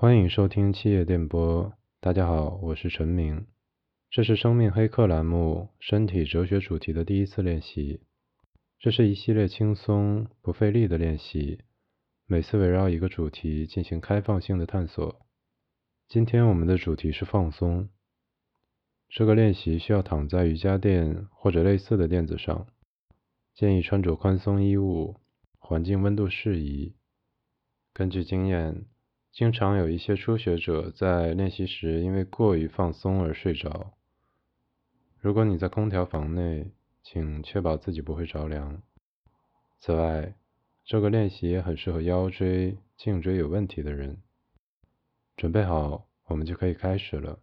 欢迎收听七夜电波。大家好，我是陈明。这是生命黑客栏目身体哲学主题的第一次练习。这是一系列轻松不费力的练习，每次围绕一个主题进行开放性的探索。今天我们的主题是放松。这个练习需要躺在瑜伽垫或者类似的垫子上，建议穿着宽松衣物，环境温度适宜。根据经验，经常有一些初学者在练习时因为过于放松而睡着。如果你在空调房内，请确保自己不会着凉。此外，这个练习也很适合腰椎、颈椎有问题的人。准备好，我们就可以开始了。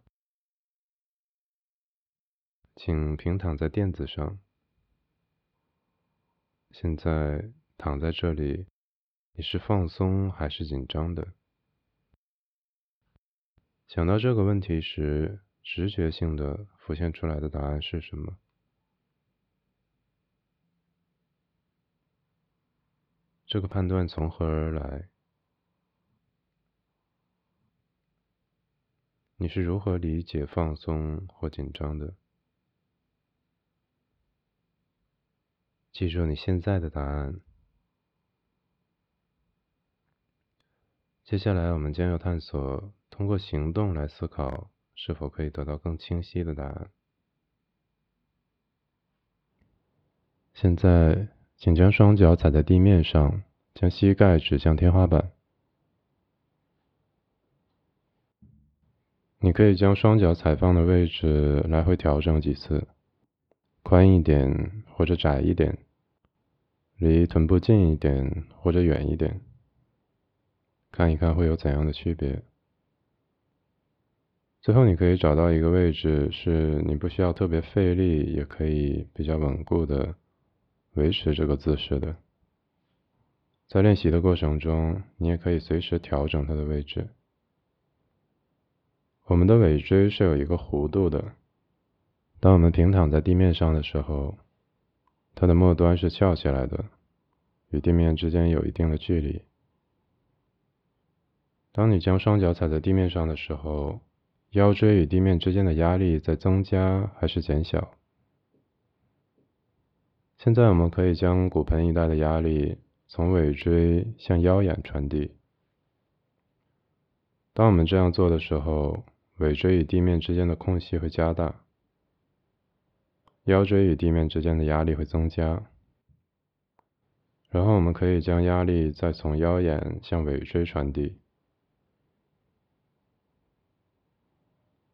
请平躺在垫子上。现在躺在这里。你是放松还是紧张的？想到这个问题时，直觉性的浮现出来的答案是什么？这个判断从何而来？你是如何理解放松或紧张的？记住你现在的答案。接下来，我们将要探索通过行动来思考是否可以得到更清晰的答案。现在，请将双脚踩在地面上，将膝盖指向天花板。你可以将双脚踩放的位置来回调整几次，宽一点或者窄一点，离臀部近一点或者远一点。看一看会有怎样的区别。最后，你可以找到一个位置，是你不需要特别费力，也可以比较稳固的维持这个姿势的。在练习的过程中，你也可以随时调整它的位置。我们的尾椎是有一个弧度的，当我们平躺在地面上的时候，它的末端是翘起来的，与地面之间有一定的距离。当你将双脚踩在地面上的时候，腰椎与地面之间的压力在增加还是减小？现在我们可以将骨盆一带的压力从尾椎向腰眼传递。当我们这样做的时候，尾椎与地面之间的空隙会加大，腰椎与地面之间的压力会增加。然后我们可以将压力再从腰眼向尾椎传递。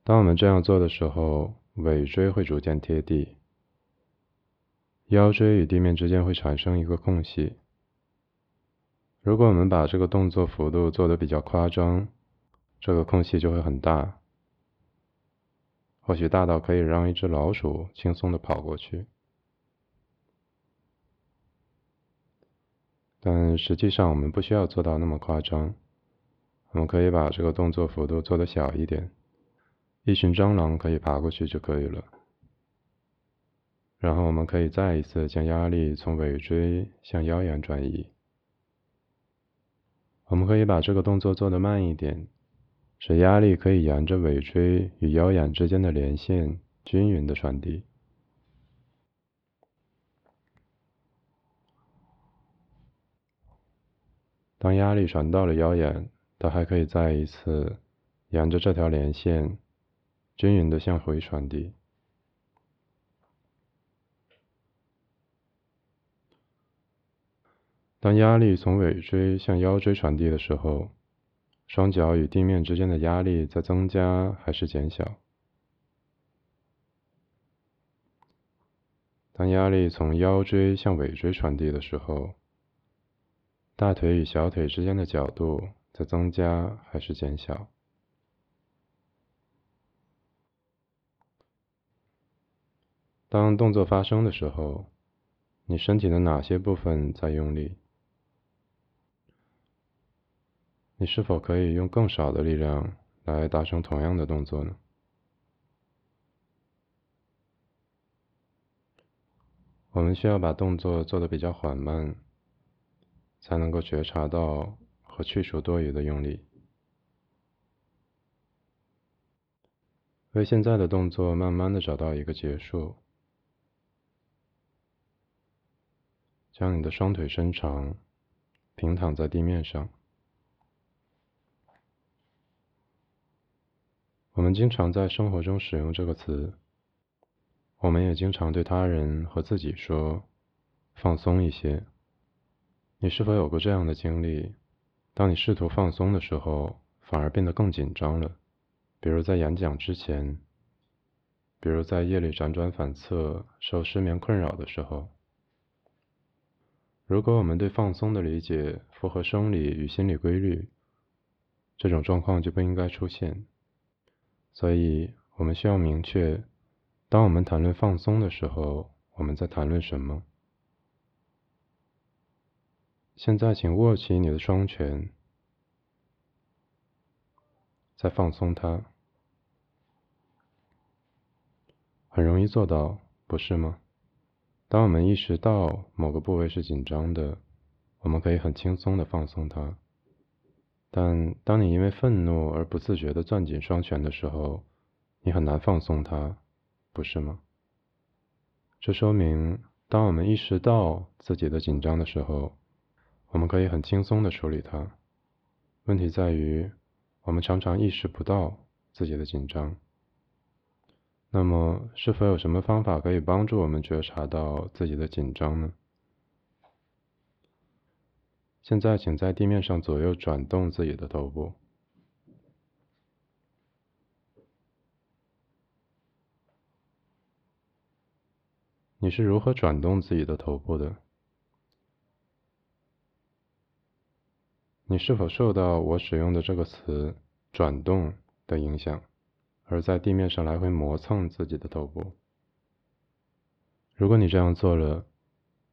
当我们这样做的时候，尾椎会逐渐贴地，腰椎与地面之间会产生一个空隙。如果我们把这个动作幅度做得比较夸张，这个空隙就会很大，或许大到可以让一只老鼠轻松的跑过去。但实际上，我们不需要做到那么夸张，我们可以把这个动作幅度做得小一点。一群蟑螂可以爬过去就可以了。然后我们可以再一次将压力从尾椎向腰眼转移。我们可以把这个动作做得慢一点，使压力可以沿着尾椎与腰眼之间的连线均匀的传递。当压力传到了腰眼，它还可以再一次沿着这条连线。均匀的向回传递。当压力从尾椎向腰椎传递的时候，双脚与地面之间的压力在增加还是减小？当压力从腰椎向尾椎传递的时候，大腿与小腿之间的角度在增加还是减小？当动作发生的时候，你身体的哪些部分在用力？你是否可以用更少的力量来达成同样的动作呢？我们需要把动作做得比较缓慢，才能够觉察到和去除多余的用力。为现在的动作慢慢的找到一个结束。将你的双腿伸长，平躺在地面上。我们经常在生活中使用这个词，我们也经常对他人和自己说：“放松一些。”你是否有过这样的经历？当你试图放松的时候，反而变得更紧张了。比如在演讲之前，比如在夜里辗转反侧、受失眠困扰的时候。如果我们对放松的理解符合生理与心理规律，这种状况就不应该出现。所以，我们需要明确，当我们谈论放松的时候，我们在谈论什么。现在，请握起你的双拳，再放松它。很容易做到，不是吗？当我们意识到某个部位是紧张的，我们可以很轻松的放松它。但当你因为愤怒而不自觉地攥紧双拳的时候，你很难放松它，不是吗？这说明，当我们意识到自己的紧张的时候，我们可以很轻松地处理它。问题在于，我们常常意识不到自己的紧张。那么，是否有什么方法可以帮助我们觉察到自己的紧张呢？现在，请在地面上左右转动自己的头部。你是如何转动自己的头部的？你是否受到我使用的这个词“转动”的影响，而在地面上来回磨蹭自己的头部？如果你这样做了，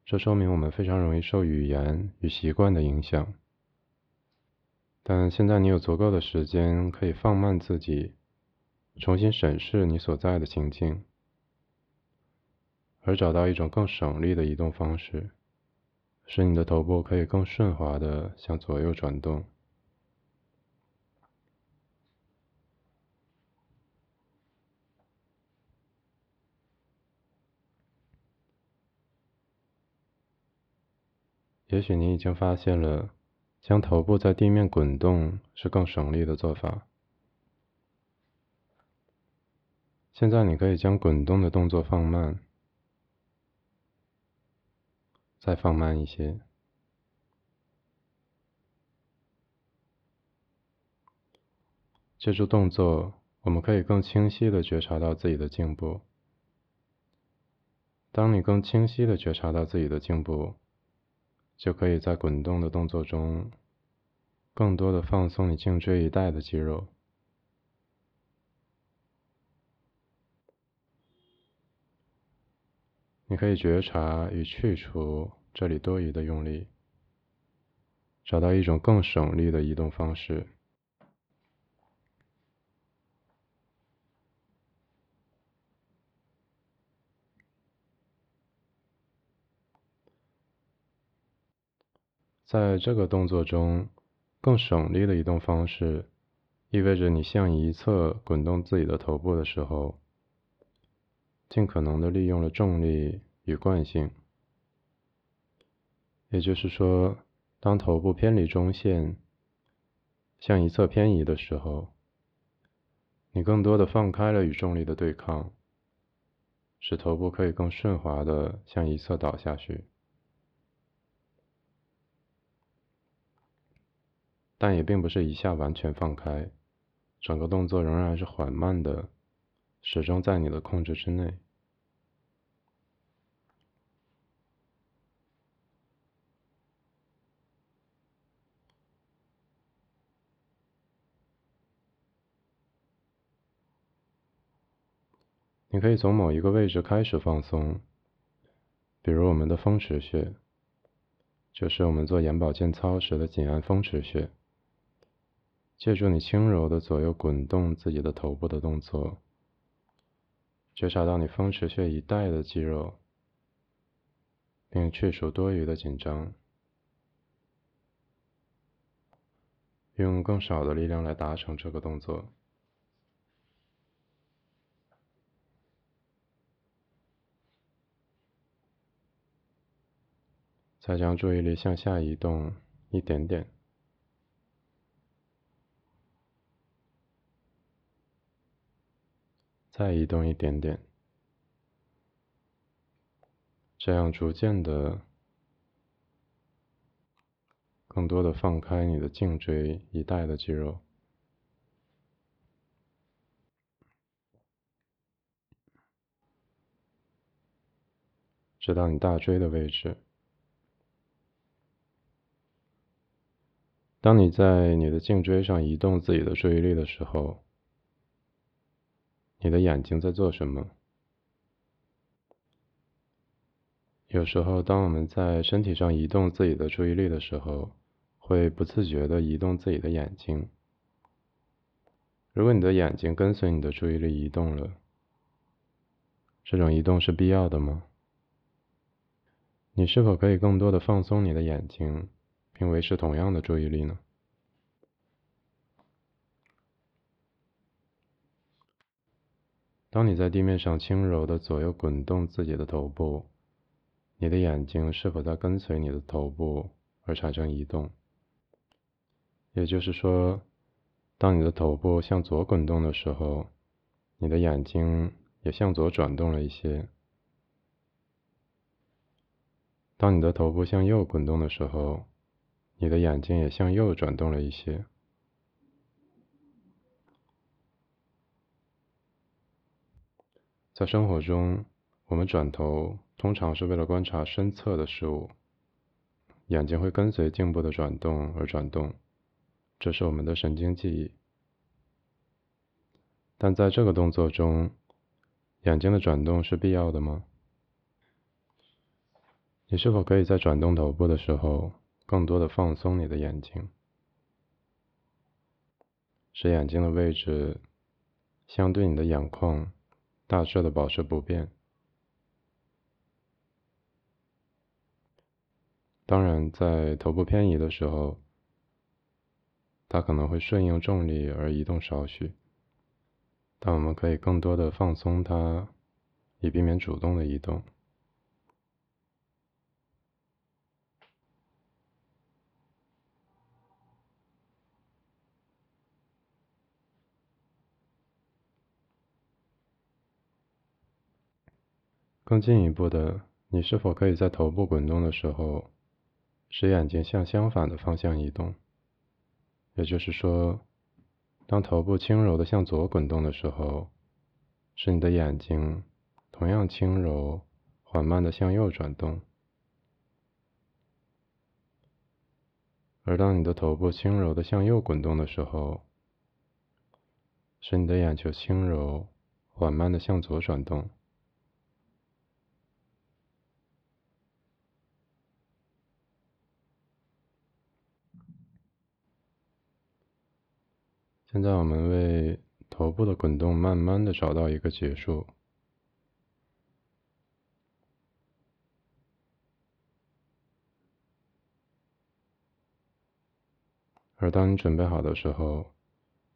这说明我们非常容易受语言与习惯的影响，但现在你有足够的时间可以放慢自己，重新审视你所在的情境，而找到一种更省力的移动方式，使你的头部可以更顺滑的向左右转动。也许你已经发现了，将头部在地面滚动是更省力的做法。现在你可以将滚动的动作放慢，再放慢一些。借助动作，我们可以更清晰的觉察到自己的颈部。当你更清晰的觉察到自己的颈部，就可以在滚动的动作中，更多的放松你颈椎一带的肌肉。你可以觉察与去除这里多余的用力，找到一种更省力的移动方式。在这个动作中，更省力的移动方式，意味着你向一侧滚动自己的头部的时候，尽可能的利用了重力与惯性。也就是说，当头部偏离中线，向一侧偏移的时候，你更多的放开了与重力的对抗，使头部可以更顺滑的向一侧倒下去。但也并不是一下完全放开，整个动作仍然是缓慢的，始终在你的控制之内。你可以从某一个位置开始放松，比如我们的风池穴，就是我们做眼保健操时的紧按风池穴。借助你轻柔的左右滚动自己的头部的动作。觉察到你风池穴一带的肌肉。并去除多余的紧张。用更少的力量来达成这个动作。再将注意力向下移动一点点。再移动一点点，这样逐渐的。更多的放开你的颈椎一带的肌肉，直到你大椎的位置。当你在你的颈椎上移动自己的注意力的时候，你的眼睛在做什么？有时候，当我们在身体上移动自己的注意力的时候，会不自觉的移动自己的眼睛。如果你的眼睛跟随你的注意力移动了，这种移动是必要的吗？你是否可以更多的放松你的眼睛，并维持同样的注意力呢？当你在地面上轻柔的左右滚动自己的头部，你的眼睛是否在跟随你的头部而产生移动？也就是说，当你的头部向左滚动的时候，你的眼睛也向左转动了一些；当你的头部向右滚动的时候，你的眼睛也向右转动了一些。在生活中，我们转头通常是为了观察身侧的事物，眼睛会跟随颈部的转动而转动。这是我们的神经记忆，但在这个动作中，眼睛的转动是必要的吗？你是否可以在转动头部的时候，更多的放松你的眼睛，使眼睛的位置相对你的眼眶大致的保持不变？当然，在头部偏移的时候。它可能会顺应重力而移动少许，但我们可以更多的放松它，以避免主动的移动。更进一步的，你是否可以在头部滚动的时候，使眼睛向相反的方向移动？也就是说，当头部轻柔的向左滚动的时候，使你的眼睛同样轻柔、缓慢的向右转动；而当你的头部轻柔的向右滚动的时候，使你的眼球轻柔、缓慢的向左转动。现在我们为头部的滚动慢慢的找到一个结束，而当你准备好的时候，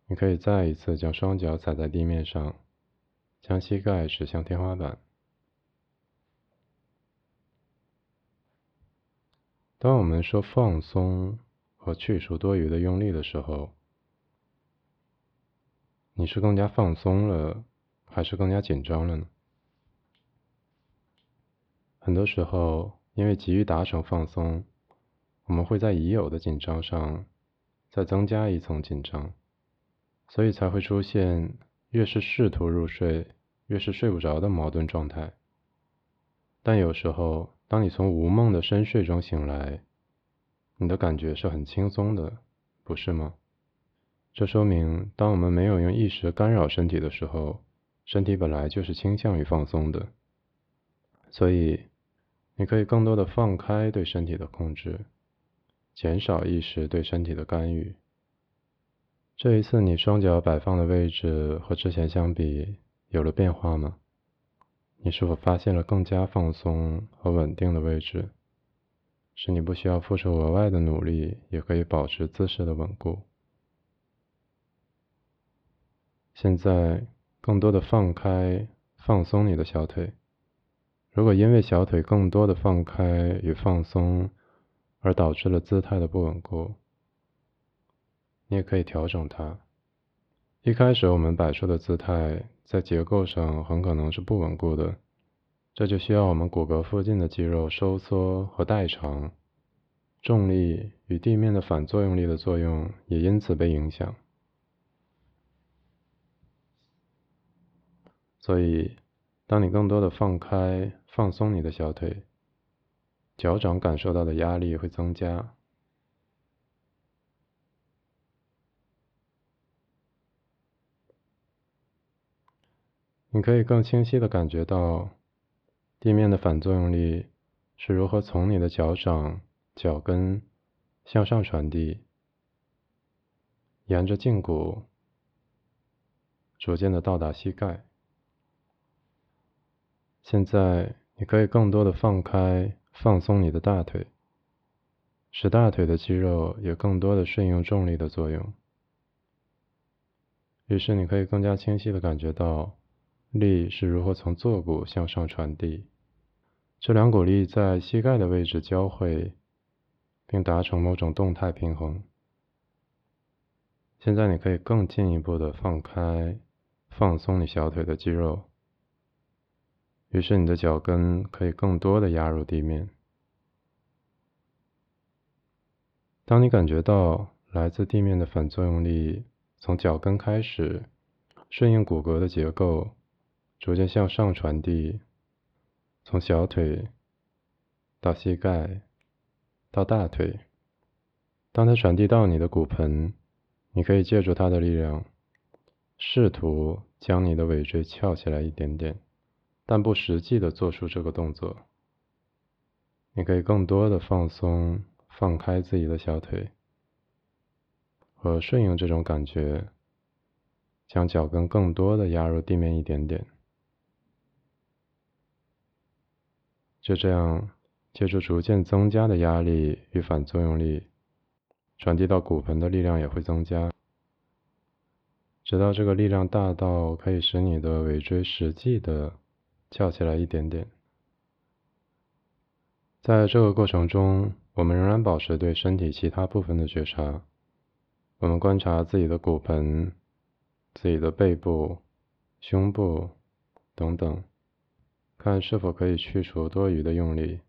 你可以再一次将双脚踩在地面上，将膝盖指向天花板。当我们说放松和去除多余的用力的时候，你是更加放松了，还是更加紧张了呢？很多时候，因为急于达成放松，我们会在已有的紧张上再增加一层紧张，所以才会出现越是试图入睡，越是睡不着的矛盾状态。但有时候，当你从无梦的深睡中醒来，你的感觉是很轻松的，不是吗？这说明，当我们没有用意识干扰身体的时候，身体本来就是倾向于放松的。所以，你可以更多的放开对身体的控制，减少意识对身体的干预。这一次，你双脚摆放的位置和之前相比有了变化吗？你是否发现了更加放松和稳定的位置，使你不需要付出额外的努力，也可以保持姿势的稳固？现在，更多的放开、放松你的小腿。如果因为小腿更多的放开与放松而导致了姿态的不稳固。你也可以调整它。一开始我们摆出的姿态在结构上很可能是不稳固的，这就需要我们骨骼附近的肌肉收缩和代偿，重力与地面的反作用力的作用也因此被影响。所以，当你更多的放开、放松你的小腿，脚掌感受到的压力会增加。你可以更清晰的感觉到地面的反作用力是如何从你的脚掌、脚跟向上传递，沿着胫骨逐渐的到达膝盖。现在你可以更多的放开、放松你的大腿，使大腿的肌肉也更多的顺应重力的作用。于是你可以更加清晰的感觉到。力是如何从坐骨向上传递？这两股力在膝盖的位置交汇，并达成某种动态平衡。现在你可以更进一步的放开、放松你小腿的肌肉，于是你的脚跟可以更多的压入地面。当你感觉到来自地面的反作用力从脚跟开始，顺应骨骼的结构。逐渐向上传递，从小腿到膝盖到大腿。当它传递到你的骨盆，你可以借助它的力量，试图将你的尾椎翘起来一点点，但不实际的做出这个动作。你可以更多的放松、放开自己的小腿，和顺应这种感觉，将脚跟更多的压入地面一点点。就这样，借助逐渐增加的压力与反作用力，传递到骨盆的力量也会增加，直到这个力量大到可以使你的尾椎实际的翘起来一点点。在这个过程中，我们仍然保持对身体其他部分的觉察。我们观察自己的骨盆、自己的背部、胸部等等。看是否可以去除多余的用力，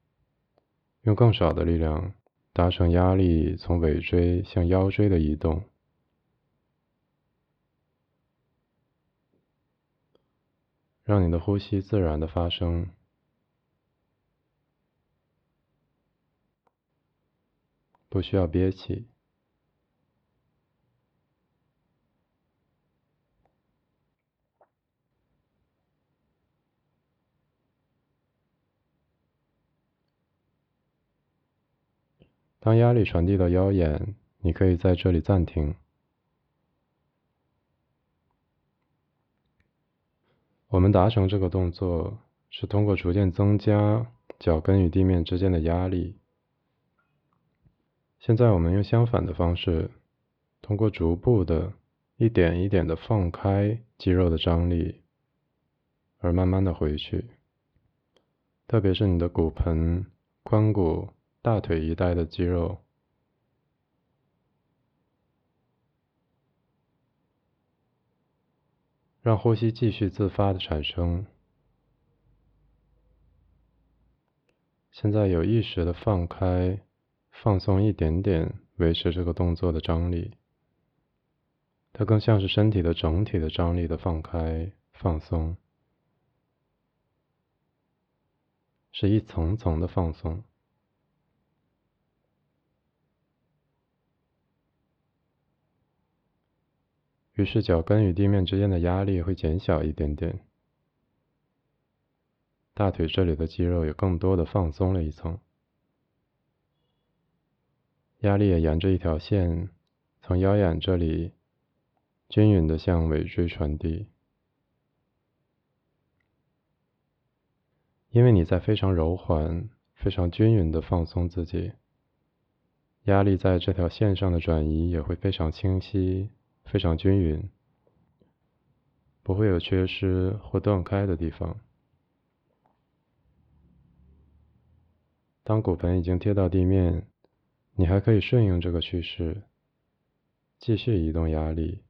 用更少的力量达成压力从尾椎向腰椎的移动，让你的呼吸自然的发生，不需要憋气。当压力传递到腰眼，你可以在这里暂停。我们达成这个动作是通过逐渐增加脚跟与地面之间的压力。现在我们用相反的方式，通过逐步的、一点一点的放开肌肉的张力，而慢慢的回去。特别是你的骨盆、髋骨。大腿一带的肌肉，让呼吸继续自发的产生。现在有意识的放开、放松一点点，维持这个动作的张力。它更像是身体的整体的张力的放开、放松，是一层层的放松。于是脚跟与地面之间的压力会减小一点点，大腿这里的肌肉也更多的放松了一层，压力也沿着一条线从腰眼这里均匀的向尾椎传递，因为你在非常柔缓、非常均匀的放松自己，压力在这条线上的转移也会非常清晰。非常均匀，不会有缺失或断开的地方。当骨盆已经贴到地面，你还可以顺应这个趋势，继续移动压力，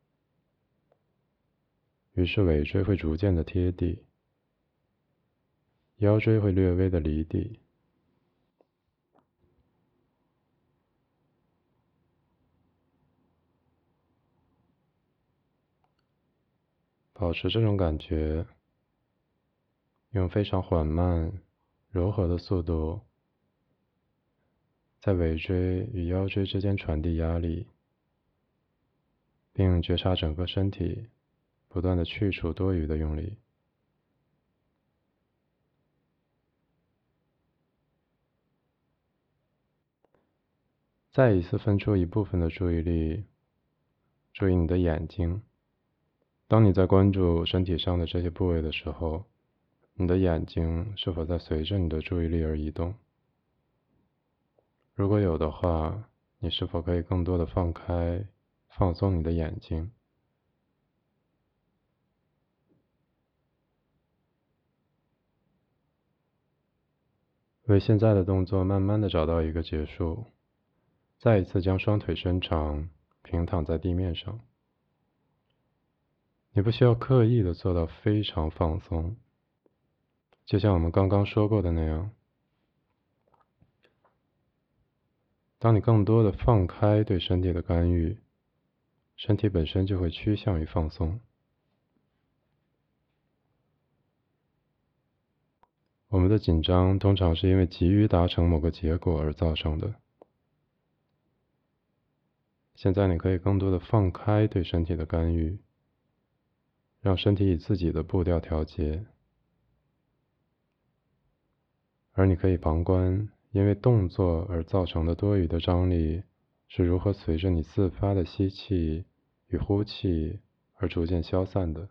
于是尾椎会逐渐的贴地，腰椎会略微的离地。保持这种感觉，用非常缓慢、柔和的速度，在尾椎与腰椎之间传递压力，并觉察整个身体不断的去除多余的用力。再一次分出一部分的注意力，注意你的眼睛。当你在关注身体上的这些部位的时候，你的眼睛是否在随着你的注意力而移动？如果有的话，你是否可以更多的放开、放松你的眼睛？为现在的动作慢慢的找到一个结束，再一次将双腿伸长，平躺在地面上。你不需要刻意的做到非常放松，就像我们刚刚说过的那样，当你更多的放开对身体的干预，身体本身就会趋向于放松。我们的紧张通常是因为急于达成某个结果而造成的。现在你可以更多的放开对身体的干预。让身体以自己的步调调节，而你可以旁观，因为动作而造成的多余的张力是如何随着你自发的吸气与呼气而逐渐消散的。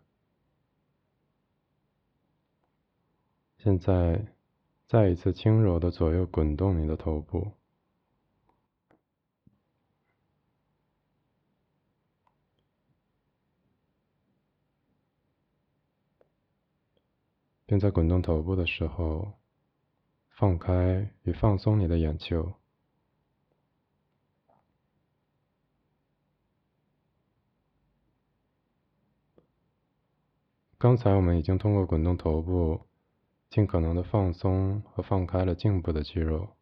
现在，再一次轻柔的左右滚动你的头部。并在滚动头部的时候，放开与放松你的眼球。刚才我们已经通过滚动头部，尽可能的放松和放开了颈部的肌肉。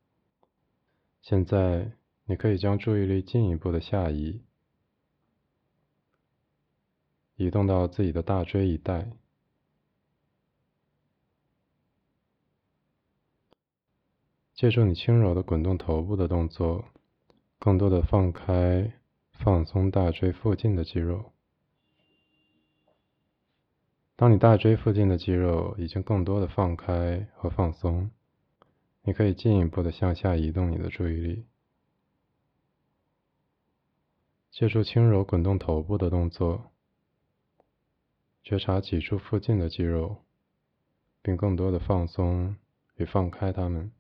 现在，你可以将注意力进一步的下移，移动到自己的大椎一带。借助你轻柔的滚动头部的动作，更多的放开、放松大椎附近的肌肉。当你大椎附近的肌肉已经更多的放开和放松，你可以进一步的向下移动你的注意力，借助轻柔滚动头部的动作，觉察脊柱附近的肌肉，并更多的放松与放开它们。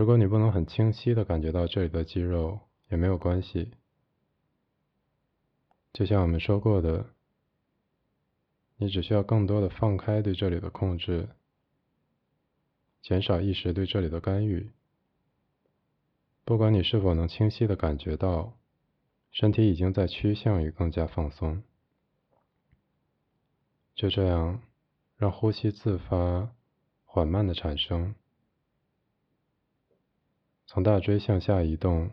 如果你不能很清晰的感觉到这里的肌肉，也没有关系。就像我们说过的，你只需要更多的放开对这里的控制，减少意识对这里的干预。不管你是否能清晰的感觉到，身体已经在趋向于更加放松。就这样，让呼吸自发、缓慢的产生。从大椎向下移动，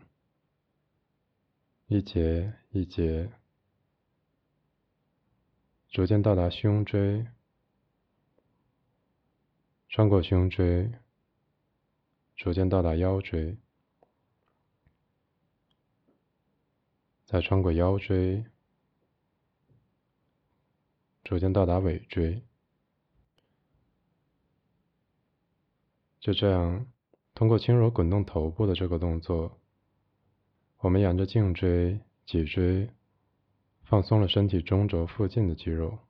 一节一节，逐渐到达胸椎，穿过胸椎，逐渐到达腰椎，再穿过腰椎，逐渐到达尾椎，就这样。通过轻柔滚动头部的这个动作，我们沿着颈椎、脊椎放松了身体中轴附近的肌肉。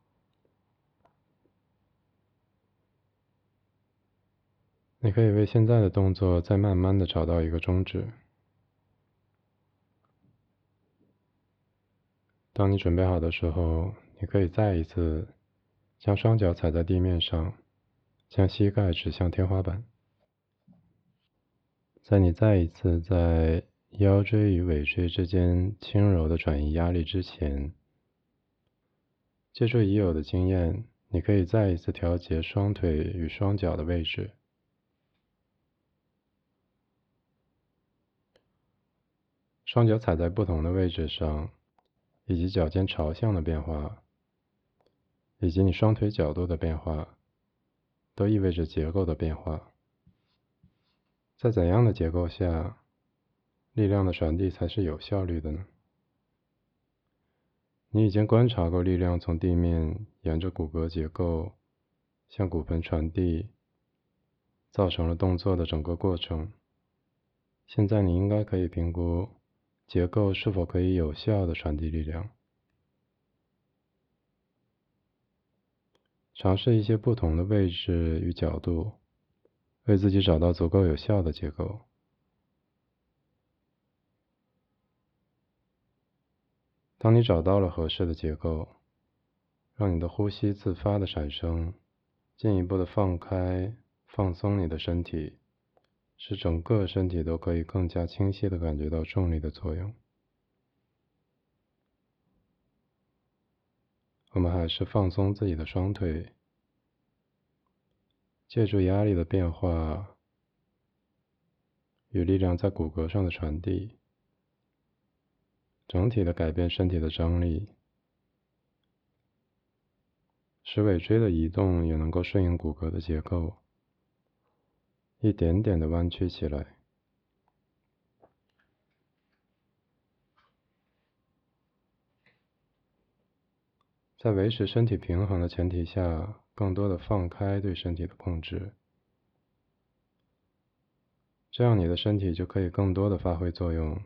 你可以为现在的动作再慢慢的找到一个终止。当你准备好的时候，你可以再一次将双脚踩在地面上，将膝盖指向天花板。在你再一次在腰椎与尾椎之间轻柔的转移压力之前，借助已有的经验，你可以再一次调节双腿与双脚的位置。双脚踩在不同的位置上，以及脚尖朝向的变化，以及你双腿角度的变化，都意味着结构的变化。在怎样的结构下，力量的传递才是有效率的呢？你已经观察过力量从地面沿着骨骼结构向骨盆传递，造成了动作的整个过程。现在你应该可以评估。结构是否可以有效的传递力量？尝试一些不同的位置与角度，为自己找到足够有效的结构。当你找到了合适的结构，让你的呼吸自发的产生，进一步的放开、放松你的身体。使整个身体都可以更加清晰的感觉到重力的作用。我们还是放松自己的双腿，借助压力的变化与力量在骨骼上的传递，整体的改变身体的张力，使尾椎的移动也能够顺应骨骼的结构。一点点的弯曲起来，在维持身体平衡的前提下，更多的放开对身体的控制，这样你的身体就可以更多的发挥作用，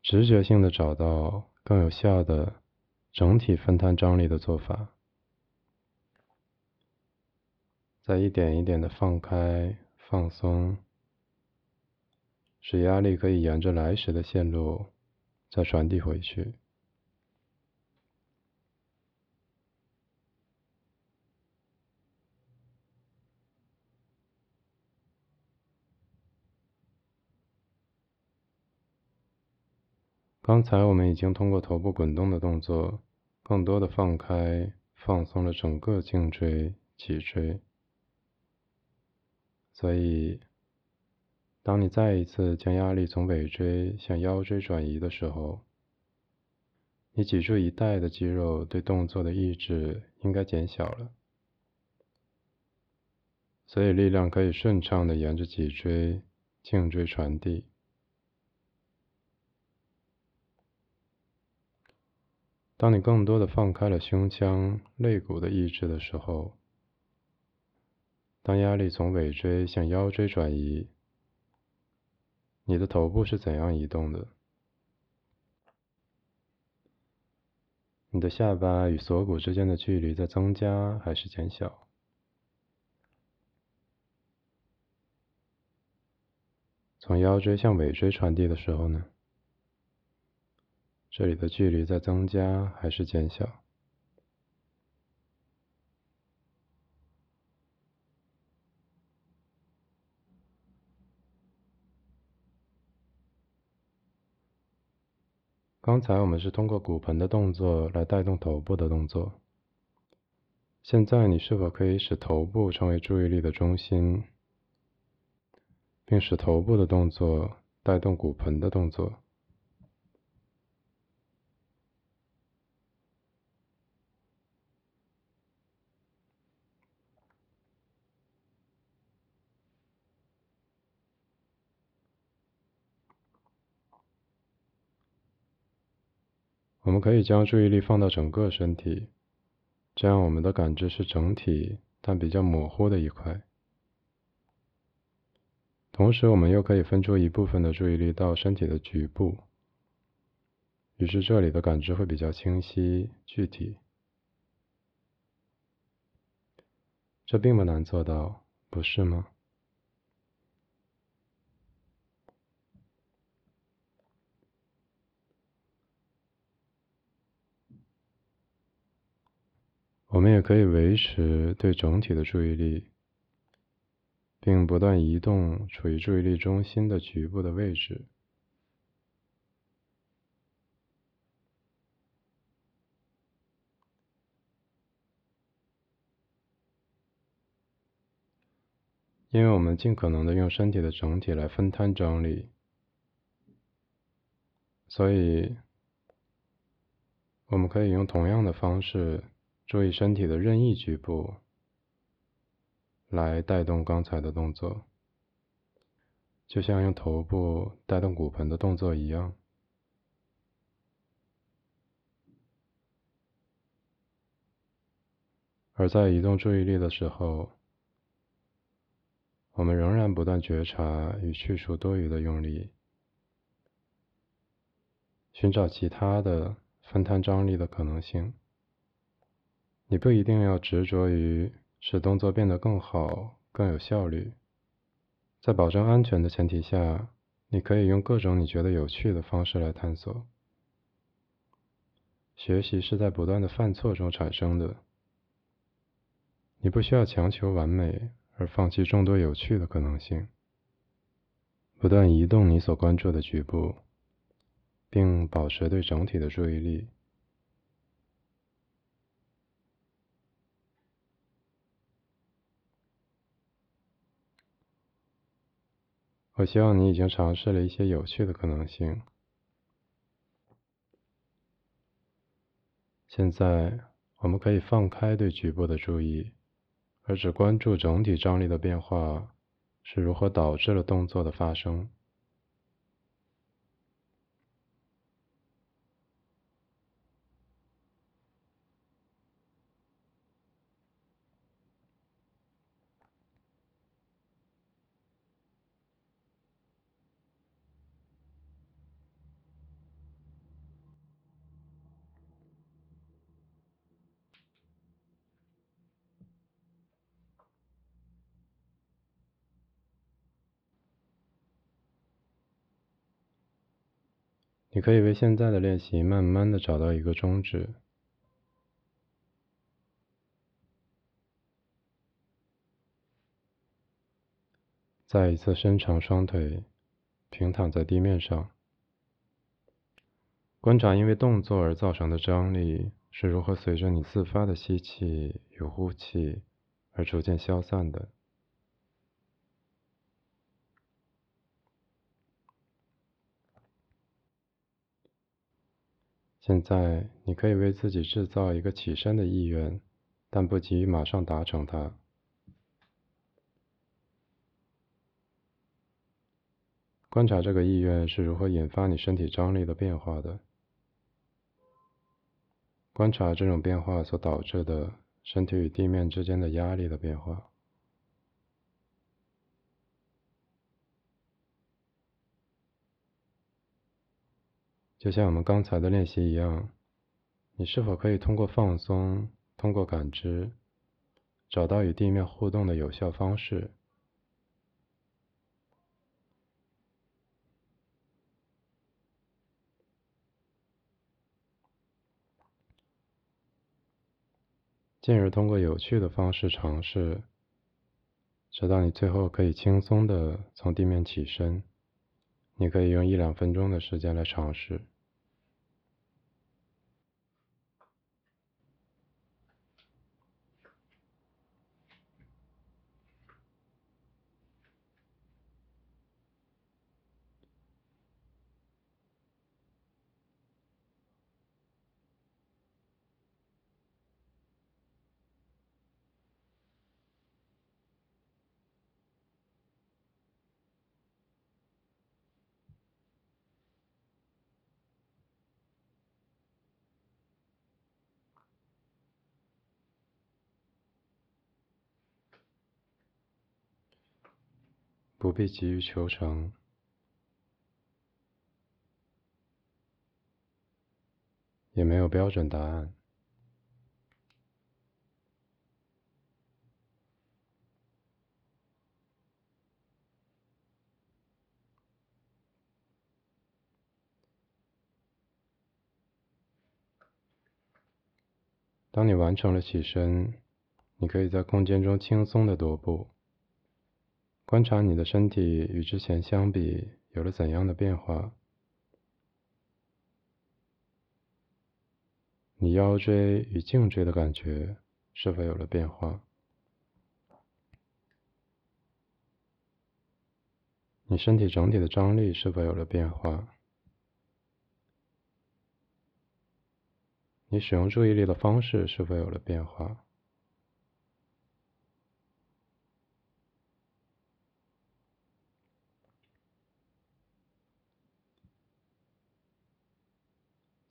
直觉性的找到更有效的整体分摊张力的做法。再一点一点的放开、放松，使压力可以沿着来时的线路再传递回去。刚才我们已经通过头部滚动的动作，更多的放开、放松了整个颈椎、脊椎。所以，当你再一次将压力从尾椎向腰椎转移的时候，你脊柱一带的肌肉对动作的抑制应该减小了，所以力量可以顺畅的沿着脊椎、颈椎传递。当你更多的放开了胸腔、肋骨的抑制的时候，当压力从尾椎向腰椎转移，你的头部是怎样移动的？你的下巴与锁骨之间的距离在增加还是减小？从腰椎向尾椎传递的时候呢？这里的距离在增加还是减小？刚才我们是通过骨盆的动作来带动头部的动作，现在你是否可以使头部成为注意力的中心，并使头部的动作带动骨盆的动作？我们可以将注意力放到整个身体，这样我们的感知是整体但比较模糊的一块。同时，我们又可以分出一部分的注意力到身体的局部，于是这里的感知会比较清晰具体。这并不难做到，不是吗？我们也可以维持对整体的注意力，并不断移动处于注意力中心的局部的位置。因为我们尽可能的用身体的整体来分摊张力，所以我们可以用同样的方式注意身体的任意局部来带动刚才的动作，就像用头部带动骨盆的动作一样。而在移动注意力的时候。我们仍然不断觉察与去除多余的用力，寻找其他的分摊张力的可能性。你不一定要执着于使动作变得更好、更有效率，在保证安全的前提下，你可以用各种你觉得有趣的方式来探索。学习是在不断的犯错中产生的，你不需要强求完美。而放弃众多有趣的可能性，不断移动你所关注的局部，并保持对整体的注意力。我希望你已经尝试了一些有趣的可能性。现在，我们可以放开对局部的注意。而只关注整体张力的变化是如何导致了动作的发生。你可以为现在的练习慢慢的找到一个终止。再一次伸长双腿，平躺在地面上，观察因为动作而造成的张力是如何随着你自发的吸气与呼气而逐渐消散的。现在，你可以为自己制造一个起身的意愿，但不急于马上达成它。观察这个意愿是如何引发你身体张力的变化的。观察这种变化所导致的身体与地面之间的压力的变化。就像我们刚才的练习一样，你是否可以通过放松、通过感知，找到与地面互动的有效方式，进而通过有趣的方式尝试，直到你最后可以轻松的从地面起身。你可以用一两分钟的时间来尝试。不必急于求成，也没有标准答案。当你完成了起身，你可以在空间中轻松的踱步，观察你的身体与之前相比有了怎样的变化。你腰椎与颈椎的感觉是否有了变化？你身体整体的张力是否有了变化？你使用注意力的方式是否有了变化？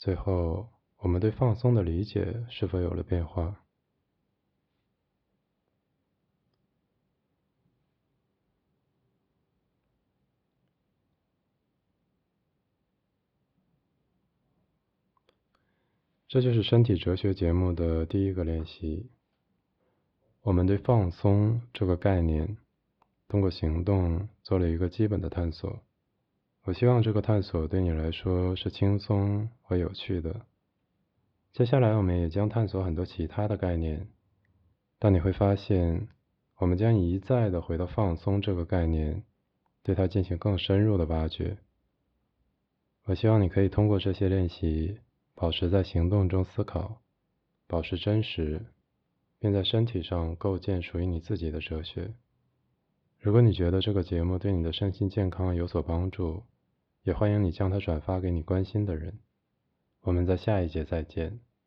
最后。我们对放松的理解是否有了变化？这就是身体哲学节目的第一个练习。我们对放松这个概念，通过行动做了一个基本的探索。我希望这个探索对你来说是轻松和有趣的。接下来，我们也将探索很多其他的概念，但你会发现，我们将一再的回到放松这个概念，对它进行更深入的挖掘。我希望你可以通过这些练习，保持在行动中思考，保持真实，并在身体上构建属于你自己的哲学。如果你觉得这个节目对你的身心健康有所帮助，也欢迎你将它转发给你关心的人。我们在下一节再见。